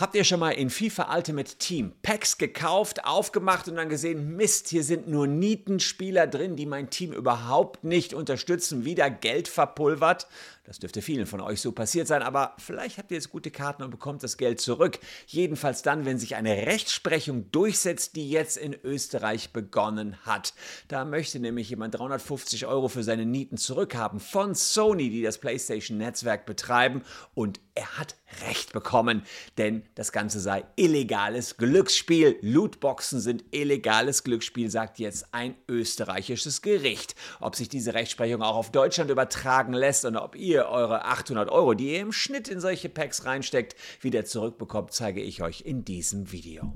Habt ihr schon mal in FIFA Ultimate Team Packs gekauft, aufgemacht und dann gesehen, Mist, hier sind nur Nietenspieler drin, die mein Team überhaupt nicht unterstützen, wieder Geld verpulvert? Das dürfte vielen von euch so passiert sein, aber vielleicht habt ihr jetzt gute Karten und bekommt das Geld zurück. Jedenfalls dann, wenn sich eine Rechtsprechung durchsetzt, die jetzt in Österreich begonnen hat. Da möchte nämlich jemand 350 Euro für seine Nieten zurückhaben von Sony, die das PlayStation-Netzwerk betreiben. Und er hat Recht bekommen, denn das Ganze sei illegales Glücksspiel. Lootboxen sind illegales Glücksspiel, sagt jetzt ein österreichisches Gericht. Ob sich diese Rechtsprechung auch auf Deutschland übertragen lässt und ob ihr eure 800 Euro, die ihr im Schnitt in solche Packs reinsteckt, wieder zurückbekommt, zeige ich euch in diesem Video.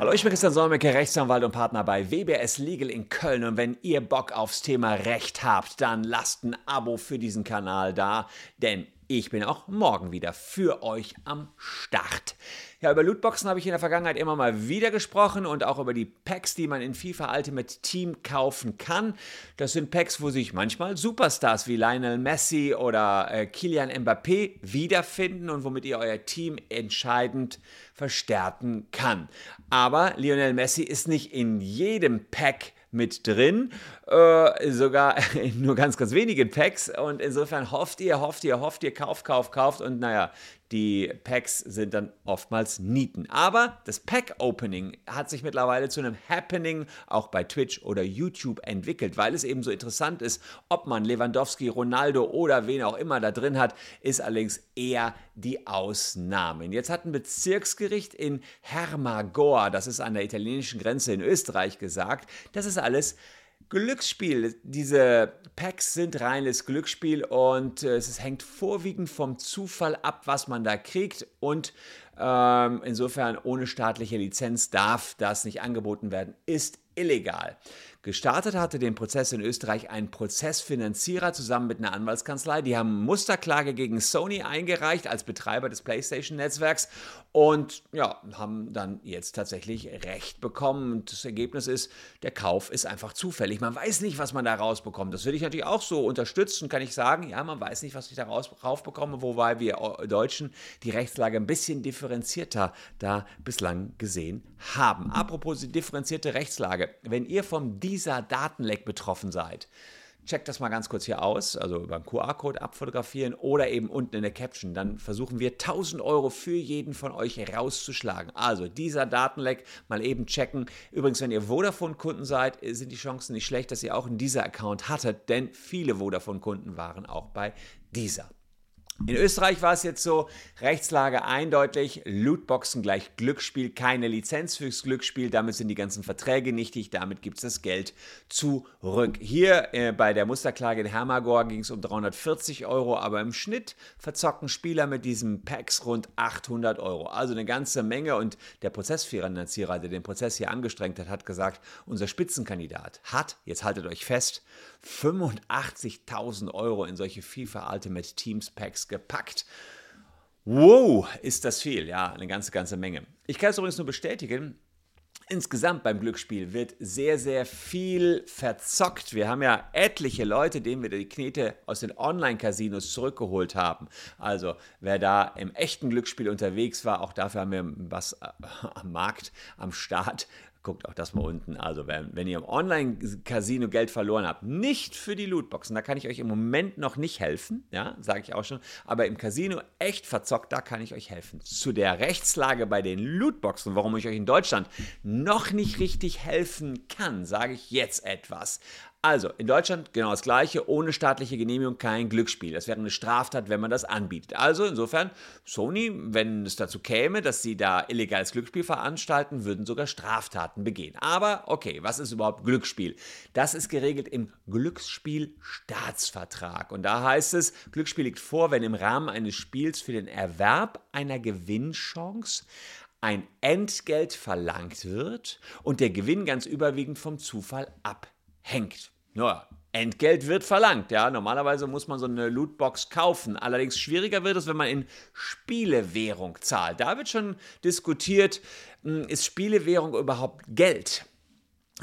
Hallo, ich bin Christian Solmecke, Rechtsanwalt und Partner bei WBS Legal in Köln. Und wenn ihr Bock aufs Thema Recht habt, dann lasst ein Abo für diesen Kanal da, denn ich bin auch morgen wieder für euch am Start. Ja, über Lootboxen habe ich in der Vergangenheit immer mal wieder gesprochen und auch über die Packs, die man in FIFA Ultimate Team kaufen kann. Das sind Packs, wo sich manchmal Superstars wie Lionel Messi oder äh, Kilian Mbappé wiederfinden und womit ihr euer Team entscheidend verstärken kann. Aber Lionel Messi ist nicht in jedem Pack mit drin, äh, sogar nur ganz, ganz wenigen Packs. Und insofern hofft ihr, hofft ihr, hofft ihr, kauft, kauft, kauft. Und naja, die Packs sind dann oftmals Nieten. Aber das Pack-Opening hat sich mittlerweile zu einem Happening auch bei Twitch oder YouTube entwickelt, weil es eben so interessant ist, ob man Lewandowski, Ronaldo oder wen auch immer da drin hat, ist allerdings eher die Ausnahme. Jetzt hat ein Bezirksgericht in Hermagor, das ist an der italienischen Grenze in Österreich, gesagt, das ist alles Glücksspiel. Diese Packs sind reines Glücksspiel und äh, es hängt vorwiegend vom Zufall ab, was man da kriegt und ähm, insofern ohne staatliche Lizenz darf das nicht angeboten werden, ist illegal. Gestartet hatte den Prozess in Österreich ein Prozessfinanzierer zusammen mit einer Anwaltskanzlei. Die haben Musterklage gegen Sony eingereicht als Betreiber des PlayStation-Netzwerks und ja, haben dann jetzt tatsächlich Recht bekommen. Und das Ergebnis ist, der Kauf ist einfach zufällig. Man weiß nicht, was man da rausbekommt. Das will ich natürlich auch so unterstützen, kann ich sagen. Ja, man weiß nicht, was ich da rausbekomme, wobei wir Deutschen die Rechtslage ein bisschen differenzierter da bislang gesehen haben. Apropos die differenzierte Rechtslage. Wenn ihr vom dieser Datenleck betroffen seid, checkt das mal ganz kurz hier aus, also über den QR-Code abfotografieren oder eben unten in der Caption. Dann versuchen wir 1000 Euro für jeden von euch rauszuschlagen. Also dieser Datenleck mal eben checken. Übrigens, wenn ihr Vodafone-Kunden seid, sind die Chancen nicht schlecht, dass ihr auch in dieser Account hattet, denn viele Vodafone-Kunden waren auch bei dieser. In Österreich war es jetzt so, Rechtslage eindeutig, Lootboxen gleich Glücksspiel, keine Lizenz fürs Glücksspiel, damit sind die ganzen Verträge nichtig, damit gibt es das Geld zurück. Hier äh, bei der Musterklage in Hermagor ging es um 340 Euro, aber im Schnitt verzocken Spieler mit diesen Packs rund 800 Euro. Also eine ganze Menge und der Prozessfinanzierer, der den Prozess hier angestrengt hat, hat gesagt, unser Spitzenkandidat hat, jetzt haltet euch fest, 85.000 Euro in solche FIFA Ultimate Teams Packs gepackt. Wow, ist das viel. Ja, eine ganze, ganze Menge. Ich kann es übrigens nur bestätigen. Insgesamt beim Glücksspiel wird sehr, sehr viel verzockt. Wir haben ja etliche Leute, denen wir die Knete aus den Online-Casinos zurückgeholt haben. Also wer da im echten Glücksspiel unterwegs war, auch dafür haben wir was äh, am Markt, am Start, Guckt auch das mal unten. Also, wenn, wenn ihr im Online-Casino Geld verloren habt, nicht für die Lootboxen, da kann ich euch im Moment noch nicht helfen, ja, sage ich auch schon. Aber im Casino echt verzockt, da kann ich euch helfen. Zu der Rechtslage bei den Lootboxen, warum ich euch in Deutschland noch nicht richtig helfen kann, sage ich jetzt etwas. Also, in Deutschland genau das Gleiche, ohne staatliche Genehmigung kein Glücksspiel. Das wäre eine Straftat, wenn man das anbietet. Also, insofern, Sony, wenn es dazu käme, dass sie da illegales Glücksspiel veranstalten, würden sogar Straftaten begehen. Aber, okay, was ist überhaupt Glücksspiel? Das ist geregelt im Glücksspielstaatsvertrag. Und da heißt es, Glücksspiel liegt vor, wenn im Rahmen eines Spiels für den Erwerb einer Gewinnchance ein Entgelt verlangt wird und der Gewinn ganz überwiegend vom Zufall abhängt hängt. Naja, Entgelt wird verlangt, ja. Normalerweise muss man so eine Lootbox kaufen. Allerdings schwieriger wird es, wenn man in Spielewährung zahlt. Da wird schon diskutiert, hm, ist Spielewährung überhaupt Geld?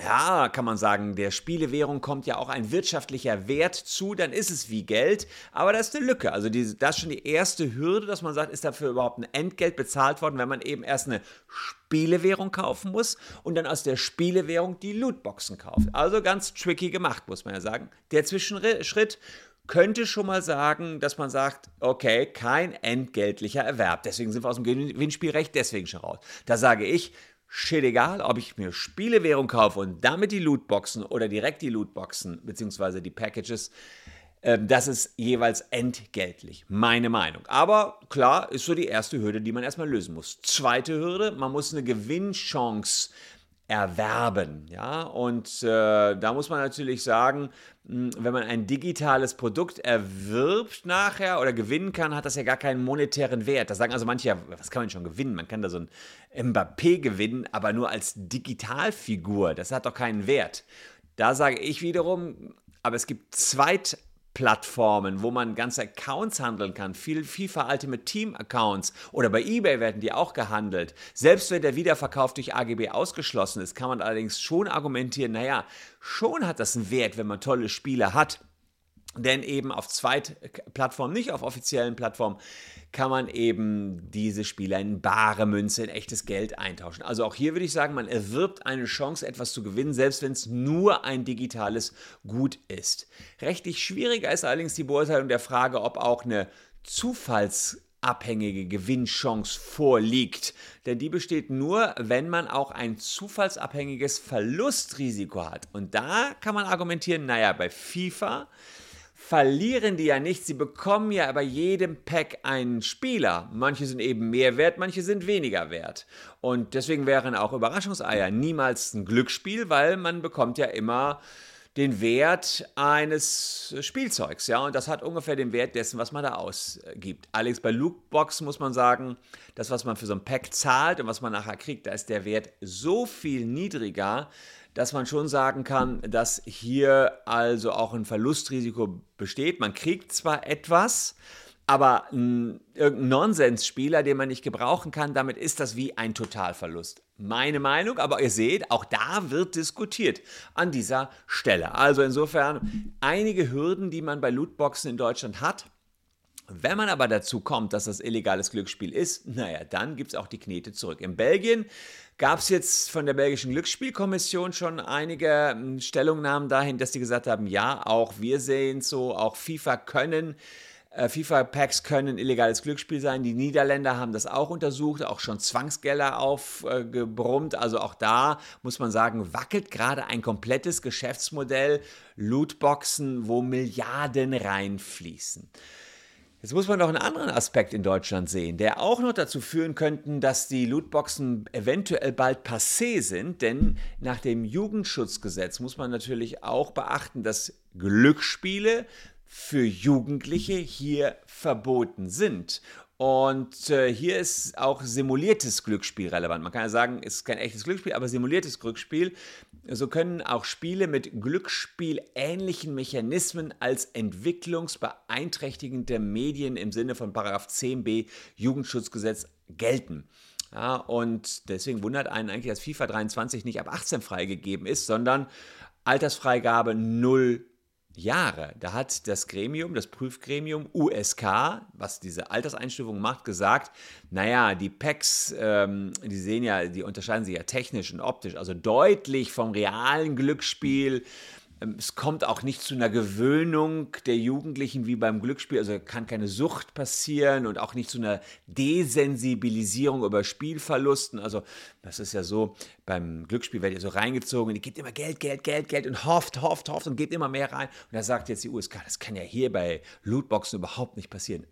Ja, kann man sagen, der Spielewährung kommt ja auch ein wirtschaftlicher Wert zu, dann ist es wie Geld, aber da ist eine Lücke. Also die, das ist schon die erste Hürde, dass man sagt, ist dafür überhaupt ein Entgelt bezahlt worden, wenn man eben erst eine Spielewährung kaufen muss und dann aus der Spielewährung die Lootboxen kauft. Also ganz tricky gemacht, muss man ja sagen. Der Zwischenschritt könnte schon mal sagen, dass man sagt, okay, kein entgeltlicher Erwerb. Deswegen sind wir aus dem Gewinnspielrecht deswegen schon raus. Da sage ich, shit egal, ob ich mir Spielewährung kaufe und damit die Lootboxen oder direkt die Lootboxen beziehungsweise die Packages, äh, das ist jeweils entgeltlich. Meine Meinung. Aber klar, ist so die erste Hürde, die man erstmal lösen muss. Zweite Hürde, man muss eine Gewinnchance erwerben. Ja? Und äh, da muss man natürlich sagen, hm, wenn man ein digitales Produkt erwirbt nachher oder gewinnen kann, hat das ja gar keinen monetären Wert. Da sagen also manche, was kann man schon gewinnen? Man kann da so ein Mbappé gewinnen, aber nur als Digitalfigur. Das hat doch keinen Wert. Da sage ich wiederum, aber es gibt Zweit Plattformen, wo man ganze Accounts handeln kann, viel FIFA Ultimate Team Accounts oder bei eBay werden die auch gehandelt. Selbst wenn der Wiederverkauf durch AGB ausgeschlossen ist, kann man allerdings schon argumentieren, naja, schon hat das einen Wert, wenn man tolle Spiele hat. Denn eben auf Zweitplattformen, nicht auf offiziellen Plattformen, kann man eben diese Spieler in bare Münze, in echtes Geld eintauschen. Also auch hier würde ich sagen, man erwirbt eine Chance, etwas zu gewinnen, selbst wenn es nur ein digitales Gut ist. Rechtlich schwieriger ist allerdings die Beurteilung der Frage, ob auch eine Zufalls abhängige Gewinnchance vorliegt. Denn die besteht nur, wenn man auch ein zufallsabhängiges Verlustrisiko hat. Und da kann man argumentieren, naja, bei FIFA verlieren die ja nicht. Sie bekommen ja bei jedem Pack einen Spieler. Manche sind eben mehr wert, manche sind weniger wert. Und deswegen wären auch Überraschungseier niemals ein Glücksspiel, weil man bekommt ja immer den Wert eines Spielzeugs, ja, und das hat ungefähr den Wert dessen, was man da ausgibt. Alex, bei Lootbox muss man sagen, das, was man für so ein Pack zahlt und was man nachher kriegt, da ist der Wert so viel niedriger, dass man schon sagen kann, dass hier also auch ein Verlustrisiko besteht. Man kriegt zwar etwas, aber ein, irgendein Nonsensspieler, den man nicht gebrauchen kann, damit ist das wie ein Totalverlust. Meine Meinung, aber ihr seht, auch da wird diskutiert an dieser Stelle. Also insofern einige Hürden, die man bei Lootboxen in Deutschland hat. Wenn man aber dazu kommt, dass das illegales Glücksspiel ist, naja, dann gibt es auch die Knete zurück. In Belgien gab es jetzt von der belgischen Glücksspielkommission schon einige hm, Stellungnahmen dahin, dass die gesagt haben, ja, auch wir sehen so, auch FIFA können FIFA-Packs können illegales Glücksspiel sein. Die Niederländer haben das auch untersucht, auch schon Zwangsgelder aufgebrummt. Also auch da muss man sagen, wackelt gerade ein komplettes Geschäftsmodell Lootboxen, wo Milliarden reinfließen. Jetzt muss man noch einen anderen Aspekt in Deutschland sehen, der auch noch dazu führen könnte, dass die Lootboxen eventuell bald passé sind, denn nach dem Jugendschutzgesetz muss man natürlich auch beachten, dass Glücksspiele für Jugendliche hier verboten sind. Und äh, hier ist auch simuliertes Glücksspiel relevant. Man kann ja sagen, es ist kein echtes Glücksspiel, aber simuliertes Glücksspiel. So können auch Spiele mit Glücksspielähnlichen Mechanismen als entwicklungsbeeinträchtigende Medien im Sinne von 10b Jugendschutzgesetz gelten. Ja, und deswegen wundert einen eigentlich, dass FIFA 23 nicht ab 18 freigegeben ist, sondern Altersfreigabe 0 Jahre. Da hat das Gremium, das Prüfgremium USK, was diese Alterseinstufung macht, gesagt, naja, die Packs, ähm, die sehen ja, die unterscheiden sich ja technisch und optisch, also deutlich vom realen Glücksspiel es kommt auch nicht zu einer Gewöhnung der Jugendlichen wie beim Glücksspiel, also kann keine Sucht passieren und auch nicht zu einer Desensibilisierung über Spielverlusten. Also das ist ja so, beim Glücksspiel werdet ihr so reingezogen und ihr gebt immer Geld, Geld, Geld, Geld und hofft, hofft, hofft und gebt immer mehr rein. Und da sagt jetzt die USK, das kann ja hier bei Lootboxen überhaupt nicht passieren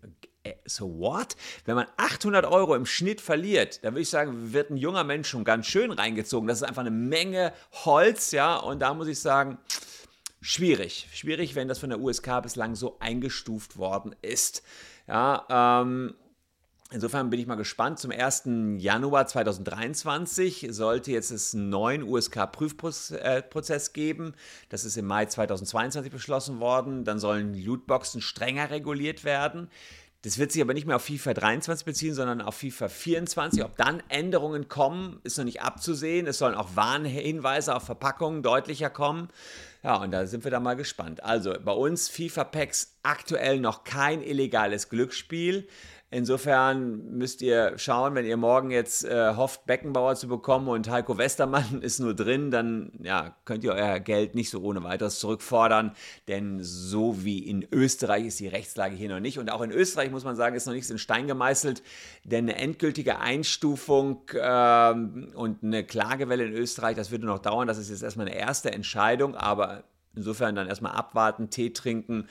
so what? Wenn man 800 Euro im Schnitt verliert, dann würde ich sagen, wird ein junger Mensch schon ganz schön reingezogen. Das ist einfach eine Menge Holz, ja. Und da muss ich sagen, schwierig. Schwierig, wenn das von der USK bislang so eingestuft worden ist. Ja, ähm, Insofern bin ich mal gespannt. Zum 1. Januar 2023 sollte jetzt es einen neuen USK-Prüfprozess geben. Das ist im Mai 2022 beschlossen worden. Dann sollen Lootboxen strenger reguliert werden. Das wird sich aber nicht mehr auf FIFA 23 beziehen, sondern auf FIFA 24. Ob dann Änderungen kommen, ist noch nicht abzusehen. Es sollen auch Warnhinweise auf Verpackungen deutlicher kommen. Ja, und da sind wir da mal gespannt. Also bei uns FIFA Packs aktuell noch kein illegales Glücksspiel. Insofern müsst ihr schauen, wenn ihr morgen jetzt äh, hofft, Beckenbauer zu bekommen und Heiko Westermann ist nur drin, dann ja, könnt ihr euer Geld nicht so ohne weiteres zurückfordern. Denn so wie in Österreich ist die Rechtslage hier noch nicht. Und auch in Österreich muss man sagen, ist noch nichts in Stein gemeißelt. Denn eine endgültige Einstufung ähm, und eine Klagewelle in Österreich, das würde noch dauern. Das ist jetzt erstmal eine erste Entscheidung. Aber insofern dann erstmal abwarten, Tee trinken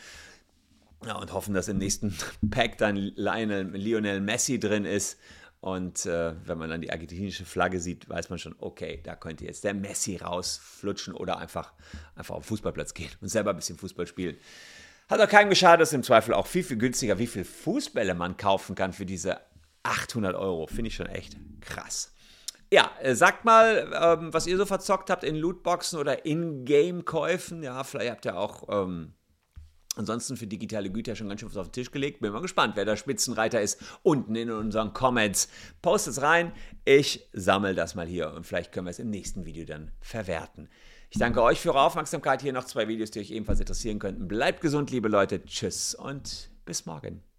ja, und hoffen, dass im nächsten Pack dann Lionel, Lionel Messi drin ist. Und äh, wenn man dann die argentinische Flagge sieht, weiß man schon, okay, da könnte jetzt der Messi rausflutschen oder einfach, einfach auf den Fußballplatz gehen und selber ein bisschen Fußball spielen. Hat auch keinem geschadet, ist im Zweifel auch viel, viel günstiger, wie viele Fußbälle man kaufen kann für diese 800 Euro. Finde ich schon echt krass. Ja, äh, sagt mal, ähm, was ihr so verzockt habt in Lootboxen oder In-Game-Käufen. Ja, vielleicht habt ihr auch ähm, Ansonsten für digitale Güter schon ganz schön was auf den Tisch gelegt. Bin mal gespannt, wer der Spitzenreiter ist. Unten in unseren Comments. Postet es rein. Ich sammle das mal hier und vielleicht können wir es im nächsten Video dann verwerten. Ich danke euch für eure Aufmerksamkeit. Hier noch zwei Videos, die euch ebenfalls interessieren könnten. Bleibt gesund, liebe Leute. Tschüss und bis morgen.